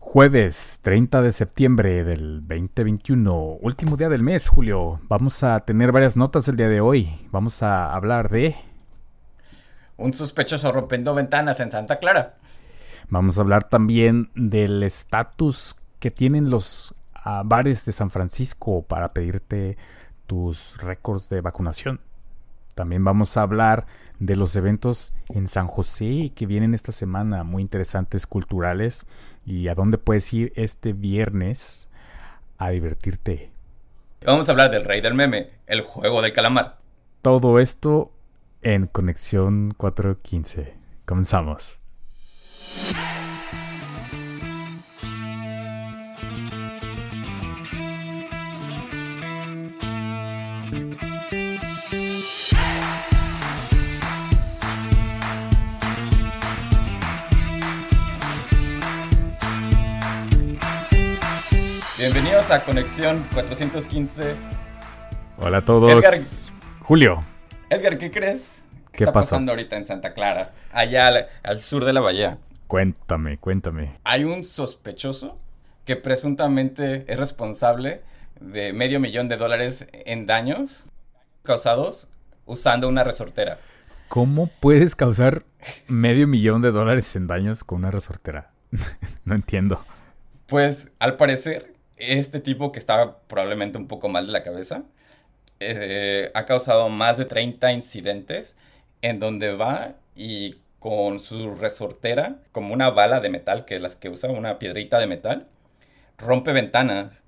Jueves 30 de septiembre del 2021, último día del mes, Julio. Vamos a tener varias notas el día de hoy. Vamos a hablar de... Un sospechoso rompiendo ventanas en Santa Clara. Vamos a hablar también del estatus que tienen los ah, bares de San Francisco para pedirte tus récords de vacunación. También vamos a hablar de los eventos en San José que vienen esta semana, muy interesantes, culturales, y a dónde puedes ir este viernes a divertirte. Vamos a hablar del rey del meme, el juego del calamar. Todo esto en Conexión 415. Comenzamos. Bienvenidos a Conexión 415. Hola a todos. Edgar. Julio, Edgar, ¿qué crees? ¿Qué está pasó? pasando ahorita en Santa Clara? Allá al, al sur de la bahía. cuéntame, cuéntame. Hay un sospechoso que presuntamente es responsable de medio millón de dólares en daños causados usando una resortera. ¿Cómo puedes causar medio millón de dólares en daños con una resortera? no entiendo. Pues al parecer, este tipo que estaba probablemente un poco mal de la cabeza, eh, ha causado más de 30 incidentes en donde va y con su resortera, como una bala de metal, que es las que usa, una piedrita de metal, rompe ventanas.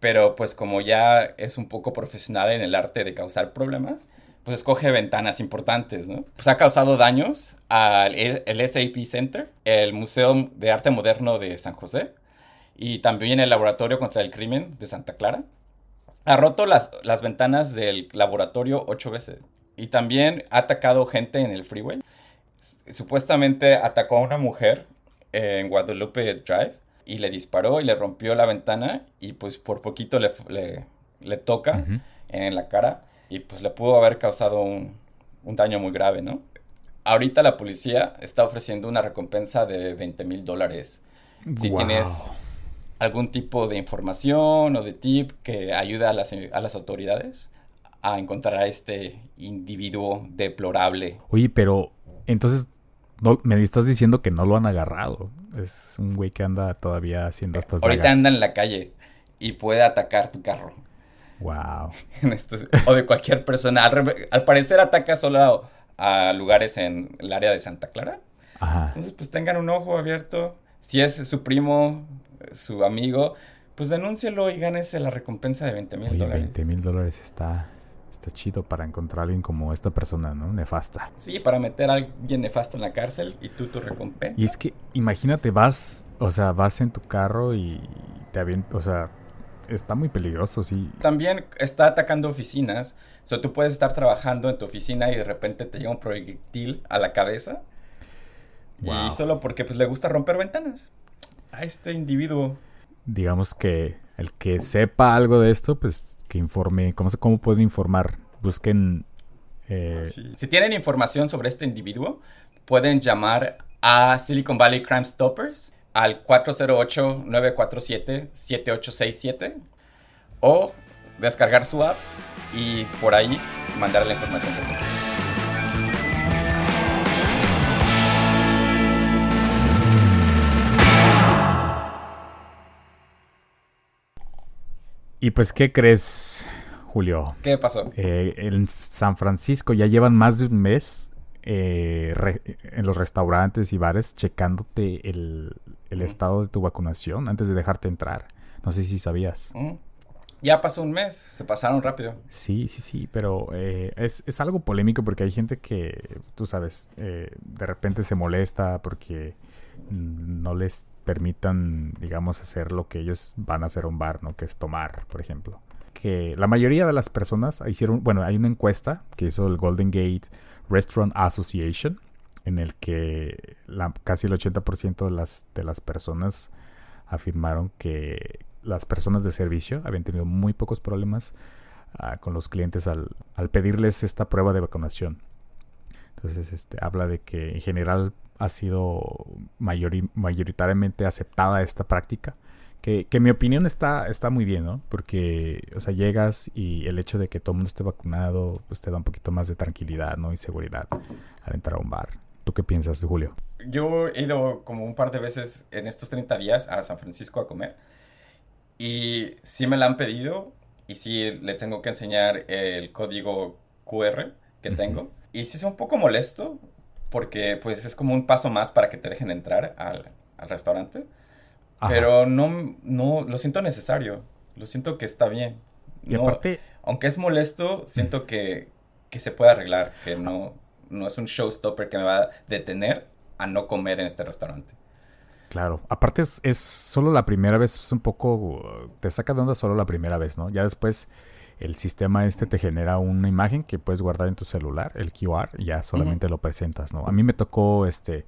Pero pues como ya es un poco profesional en el arte de causar problemas, pues escoge ventanas importantes, ¿no? Pues ha causado daños al el SAP Center, el Museo de Arte Moderno de San José, y también el Laboratorio contra el Crimen de Santa Clara. Ha roto las, las ventanas del laboratorio ocho veces. Y también ha atacado gente en el freeway. Supuestamente atacó a una mujer en Guadalupe Drive y le disparó y le rompió la ventana y pues por poquito le, le, le toca en la cara y pues le pudo haber causado un, un daño muy grave, ¿no? Ahorita la policía está ofreciendo una recompensa de 20 mil dólares si Wow. tienes algún tipo de información o de tip que ayude a las, a las autoridades a encontrar a este individuo deplorable. Oye, pero entonces no, me estás diciendo que no lo han agarrado. Es un güey que anda todavía haciendo estas Ahorita dagas. anda en la calle y puede atacar tu carro. Wow. O de cualquier persona. Al parecer ataca solo a, a lugares en el área de Santa Clara. Ajá. Entonces, pues tengan un ojo abierto. Si es su primo, su amigo, pues denúncielo y gánese la recompensa de 20 mil dólares. 20 mil dólares está, está chido para encontrar a alguien como esta persona, ¿no? Nefasta. Sí, para meter a alguien nefasto en la cárcel y tú tu recompensa. Y es que, imagínate, vas, o sea, vas en tu carro y te avientas, o sea, está muy peligroso, sí. También está atacando oficinas. O sea, tú puedes estar trabajando en tu oficina y de repente te llega un proyectil a la cabeza. Wow. Y solo porque pues, le gusta romper ventanas. A este individuo. Digamos que el que sepa algo de esto, pues que informe, ¿cómo, se, cómo pueden informar? Busquen... eh, Sí. Si tienen información sobre este individuo, pueden llamar a Silicon Valley Crime Stoppers al 408-947-7867 o descargar su app y por ahí mandar la información. Y pues, ¿qué crees, Julio? ¿Qué pasó? Eh, en San Francisco ya llevan más de un mes eh, re- en los restaurantes y bares checándote el, estado de tu vacunación antes de dejarte entrar. No sé si sabías. Mm. Ya pasó un mes, se pasaron rápido. Sí, sí, sí, pero eh, es, es algo polémico porque hay gente que, tú sabes, eh, de repente se molesta porque mm, no les permitan, digamos, hacer lo que ellos van a hacer a un bar, ¿no? Que es tomar, por ejemplo. Que la mayoría de las personas hicieron, bueno, hay una encuesta que hizo el Golden Gate Restaurant Association en el que casi el 80% de las, de las personas afirmaron que las personas de servicio habían tenido muy pocos problemas ah, con los clientes al, al pedirles esta prueba de vacunación. Entonces, este, habla de que en general ha sido mayoritariamente aceptada esta práctica. Que, que, mi opinión está, está muy bien, ¿no? Porque, o sea, llegas y el hecho de que todo el mundo esté vacunado, pues te da un poquito más de tranquilidad, ¿no? Y seguridad al entrar a un bar. ¿Tú qué piensas, Julio? Yo he ido como un par de veces en estos 30 días a San Francisco a comer. Y sí me la han pedido y sí le tengo que enseñar el código QR que tengo. Y sí es un poco molesto porque pues es como un paso más para que te dejen entrar al, al restaurante. Pero no, no, lo siento necesario. Lo siento que está bien. Y aparte... Aunque es molesto, siento que, que, se puede arreglar. Que no, no es un showstopper que me va a detener a no comer en este restaurante. Claro, aparte es, es, solo la primera vez, es un poco, te saca de onda solo la primera vez, ¿no? Ya después el sistema este te genera una imagen que puedes guardar en tu celular, el QR, y ya solamente lo presentas, ¿no? A mí me tocó, este,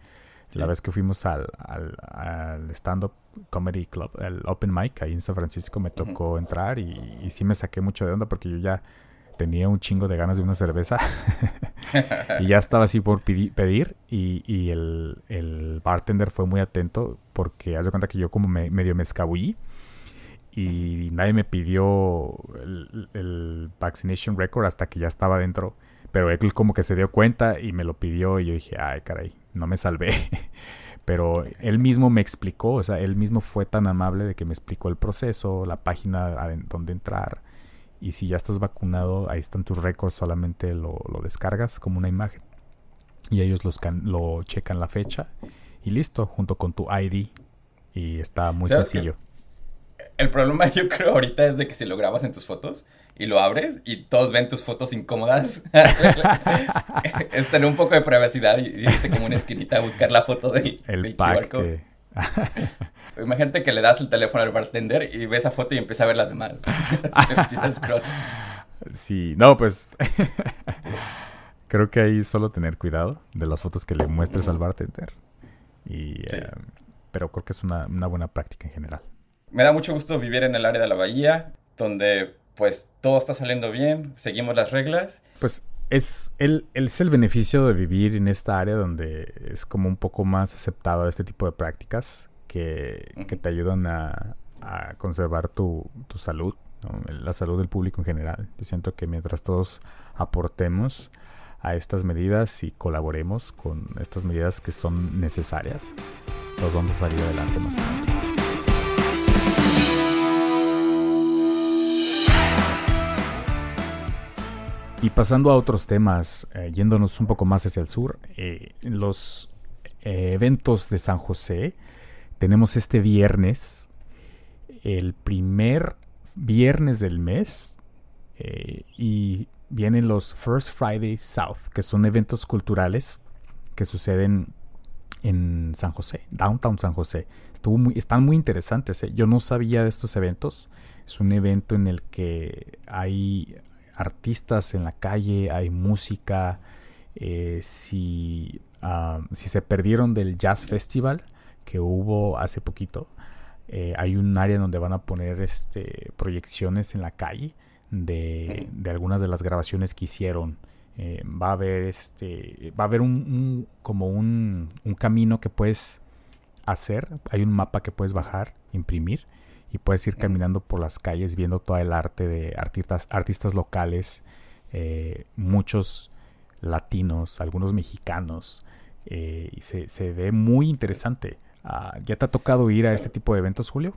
la vez que fuimos al, al, stand-up comedy club, el open mic ahí en San Francisco, me tocó entrar y, y, sí me saqué mucho de onda porque yo ya tenía un chingo de ganas de una cerveza y ya estaba así por pedir y, y el, el, bartender fue muy atento porque haz de cuenta que yo como me, medio me escabullí y nadie me pidió el, el, vaccination record hasta que ya estaba dentro. Pero él como que se dio cuenta y me lo pidió y yo dije, ay caray, no me salvé. Pero él mismo me explicó, o sea, él mismo fue tan amable de que me explicó el proceso, la página donde entrar. Y si ya estás vacunado, ahí están tus récords, solamente lo, descargas como una imagen. Y ellos los lo checan la fecha y listo, junto con tu ID. Y está muy sencillo. El problema yo creo ahorita es de que si lo grabas en tus fotos y lo abres y todos ven tus fotos incómodas, es tener un poco de privacidad y irte como una esquinita a buscar la foto del, el QR Imagínate que le das el teléfono al bartender y ves esa foto y empieza a ver las demás. Sí, no, pues creo que ahí solo tener cuidado de las fotos que le muestres al bartender. Y, eh, pero creo que es una, una buena práctica en general me da mucho gusto vivir en el área de la bahía, donde pues todo está saliendo bien, seguimos las reglas. Pues es el, es el beneficio de vivir en esta área donde es como un poco más aceptado este tipo de prácticas que, te ayudan a, conservar tu, salud, la salud del público en general. Yo siento que mientras todos aportemos a estas medidas y colaboremos con estas medidas que son necesarias, todos vamos a salir adelante más pronto. Y pasando a otros temas, eh, yéndonos un poco más hacia el sur, eh, los eh, eventos de San José, tenemos este viernes, el primer viernes del mes, y vienen los First Friday South, que son eventos culturales que suceden en San José, Downtown San José. Estuvo muy, están muy interesantes. Yo no sabía de estos eventos. Es un evento en el que hay artistas en la calle, hay música. Eh, si, si se perdieron del Jazz Festival que hubo hace poquito, eh, hay un área donde van a poner este, proyecciones en la calle de, de algunas de las grabaciones que hicieron. Eh, va a haber este va a haber un, como un, un, camino que puedes hacer hay un mapa que puedes bajar imprimir y puedes ir caminando por las calles viendo todo el arte de artistas, artistas locales, eh, muchos latinos, algunos mexicanos, eh, y se, ve muy interesante. Ah, ¿Ya te ha tocado ir a este tipo de eventos, Julio?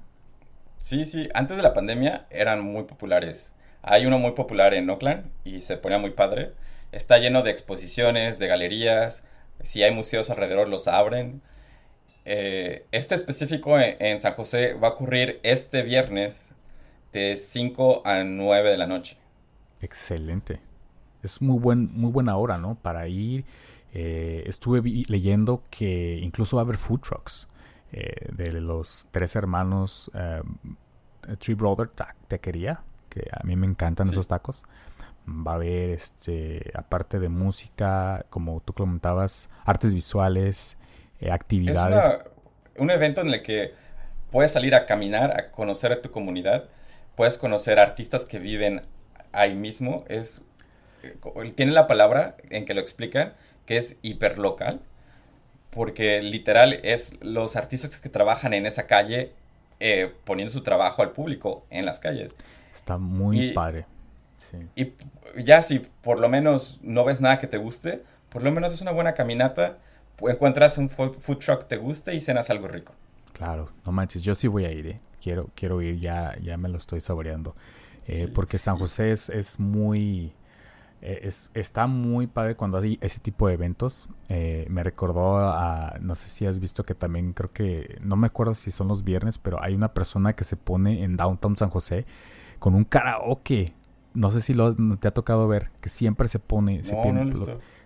Sí, sí, antes de la pandemia eran muy populares. Hay uno muy popular en Oakland y se ponía muy padre. Está lleno de exposiciones, de galerías. Si hay museos alrededor, los abren. Eh, este específico en, San José va a ocurrir este viernes de 5 a 9 de la noche. Excelente. Es muy, buen, muy buena hora, ¿no? Para ir. Eh, estuve leyendo que incluso va a haber food trucks eh, de los tres hermanos Tree Brother Taquería, que a mí me encantan esos tacos. Va a haber, este, aparte de música, como tú comentabas, artes visuales, eh, actividades. Es un evento en el que puedes salir a caminar, a conocer a tu comunidad, puedes conocer artistas que viven ahí mismo. Es, eh, tiene la palabra en que lo explican, que es hiperlocal. porque literal es los artistas que trabajan en esa calle eh, poniendo su trabajo al público en las calles. Está muy padre. Y ya si por lo menos no ves nada que te guste, por lo menos es una buena caminata, encuentras un food truck te guste y cenas algo rico. Claro, no manches, yo sí voy a ir, ¿eh? quiero, quiero ir, ya, ya me lo estoy saboreando. Eh, porque San José es, es muy... Eh, es, está muy padre cuando hay ese tipo de eventos. Eh, me recordó a, no sé si has visto que también creo que, no me acuerdo si son los viernes, pero hay una persona que se pone en Downtown San José con un karaoke. No sé si lo, te ha tocado ver, que siempre se pone, se, pone,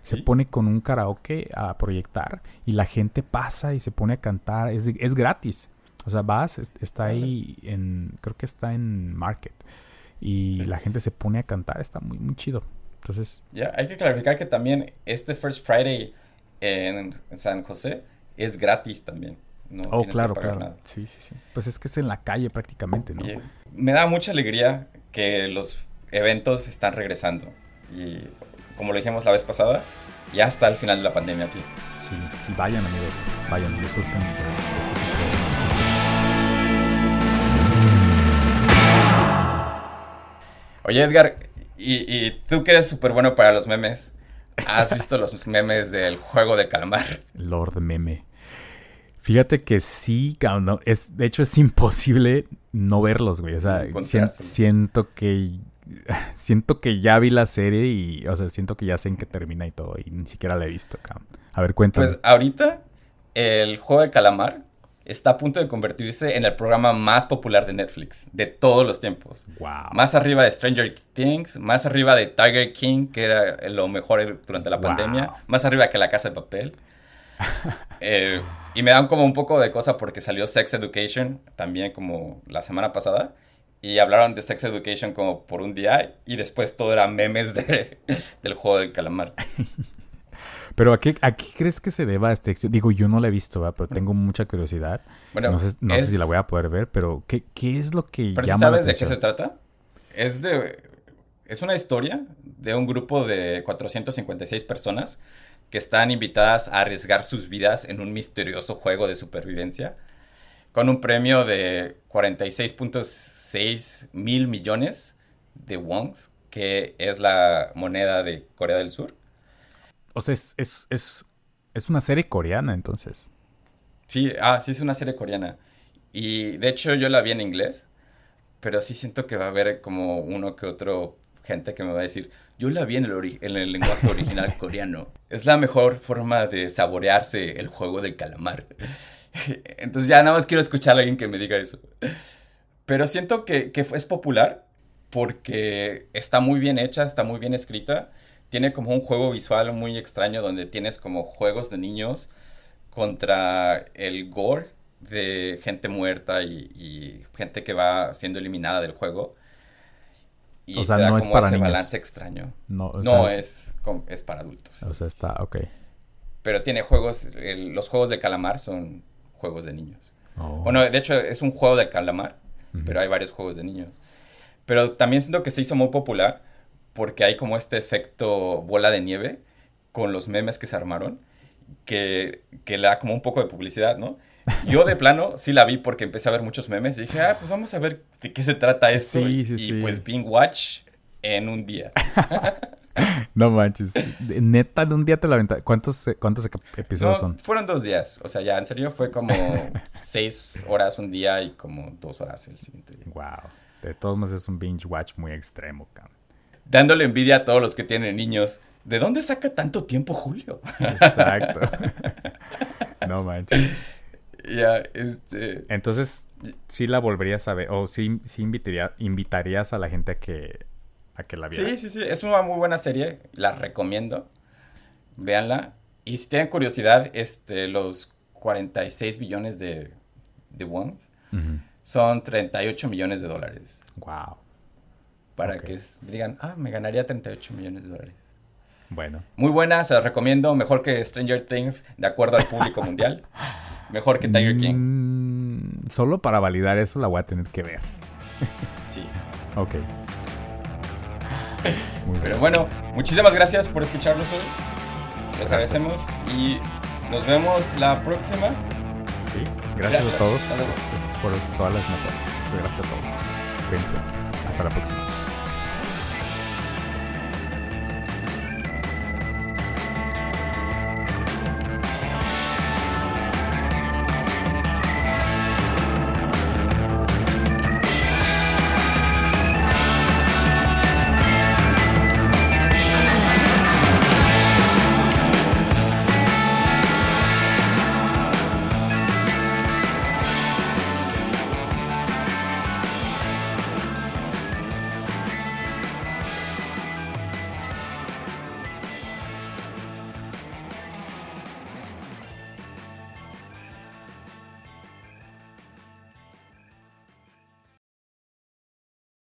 se pone con un karaoke a proyectar y la gente pasa y se pone a cantar. Es, es gratis. O sea, vas, está ahí en, creo que está en Market. Y la gente se pone a cantar, está muy, muy chido. Entonces... Ya, hay que clarificar que también este First Friday en San José es gratis también. No oh, claro, claro. Sí, sí, sí. Pues es que es en la calle prácticamente, ¿no? me da mucha alegría que los eventos están regresando. Y como lo dijimos la vez pasada, ya está el final de la pandemia aquí. Sí, sí, vayan amigos, vayan, disfruten. Oye, Edgar, y, tú que eres súper bueno para los memes, ¿has visto los memes del juego de calamar? Lord Meme. Fíjate que sí, es, de hecho es imposible no verlos, güey. O sea, siento que siento que ya vi la serie y, o sea, siento que ya sé en qué termina y todo y ni siquiera la he visto, cabrón. A ver, cuéntame. Pues ahorita el juego de calamar está a punto de convertirse en el programa más popular de Netflix de todos los tiempos. Wow. Más arriba de Stranger Things, más arriba de Tiger King, que era lo mejor durante la pandemia, más arriba que La Casa de Papel. Eh, y me dan como un poco de cosa porque salió Sex Education también como la semana pasada. Y hablaron de Sex Education como por un día y después todo era memes de, del juego del calamar. Pero ¿a qué, crees que se deba este éxito? Digo, yo no la he visto, pero tengo mucha curiosidad. Bueno, no, sé, no sé, si la voy a poder ver, pero ¿qué, qué es lo que pero ¿Sabes de qué se trata? Es de... Es una historia de un grupo de 456 personas que están invitadas a arriesgar sus vidas en un misterioso juego de supervivencia con un premio de 46.6 mil millones de wons, que es la moneda de Corea del Sur. O sea, es, es, es, es una serie coreana entonces. Sí, ah, sí es una serie coreana. Y de hecho yo la vi en inglés, pero sí siento que va a haber como uno que otro gente que me va a decir, yo la vi en el, en el lenguaje original coreano. Es la mejor forma de saborearse el juego del calamar. Entonces ya nada más quiero escuchar a alguien que me diga eso. Pero siento que, que es popular porque está muy bien hecha, está muy bien escrita tiene como un juego visual muy extraño donde tienes como juegos de niños contra el gore de gente muerta y, gente que va siendo eliminada del juego. Y o sea, no es para ese balance extraño. No, no es, es para adultos. O sea, está, ok. Pero tiene juegos, los juegos de calamar son juegos de niños. Oh. Bueno, de hecho es un juego de calamar, pero hay varios juegos de niños. Pero también siento que se hizo muy popular porque hay como este efecto bola de nieve con los memes que se armaron, que, que le da como un poco de publicidad, ¿no? Yo de plano sí la vi porque empecé a ver muchos memes y dije, ah, pues vamos a ver de qué se trata esto. y, pues Bing Watch en un día. no manches. Neta, en un día te la aventaste. ¿Cuántos, ¿Cuántos episodios son? Fueron dos días. O sea, ya en serio fue como seis horas un día y como dos horas el siguiente día. Wow. De todos modos es un binge watch muy extremo, cabrón dándole envidia a todos los que tienen niños. ¿De dónde saca tanto tiempo Julio? Exacto. no manches. Ya, este. Entonces, sí la volverías a ver, o sí, sí invitaría, invitarías a la gente a que, a que la viera. Sí, sí, sí, es una muy buena serie, la recomiendo. Véanla. Y si tienen curiosidad, este, los 46 billones de, de won son 38 millones de dólares. Wow para que digan, ah, me ganaría 38 millones de dólares. Bueno. Muy buena, se la recomiendo. Mejor que Stranger Things, de acuerdo al público mundial. Mejor que Tiger King. Mm, solo para validar eso la voy a tener que ver. sí. Ok. Pero bueno, muchísimas gracias por escucharnos hoy. Les agradecemos y Nos vemos la próxima. Sí, gracias, a todos. Estas fueron todas las notas. Muchas gracias a todos. Cuídense. Hasta la próxima.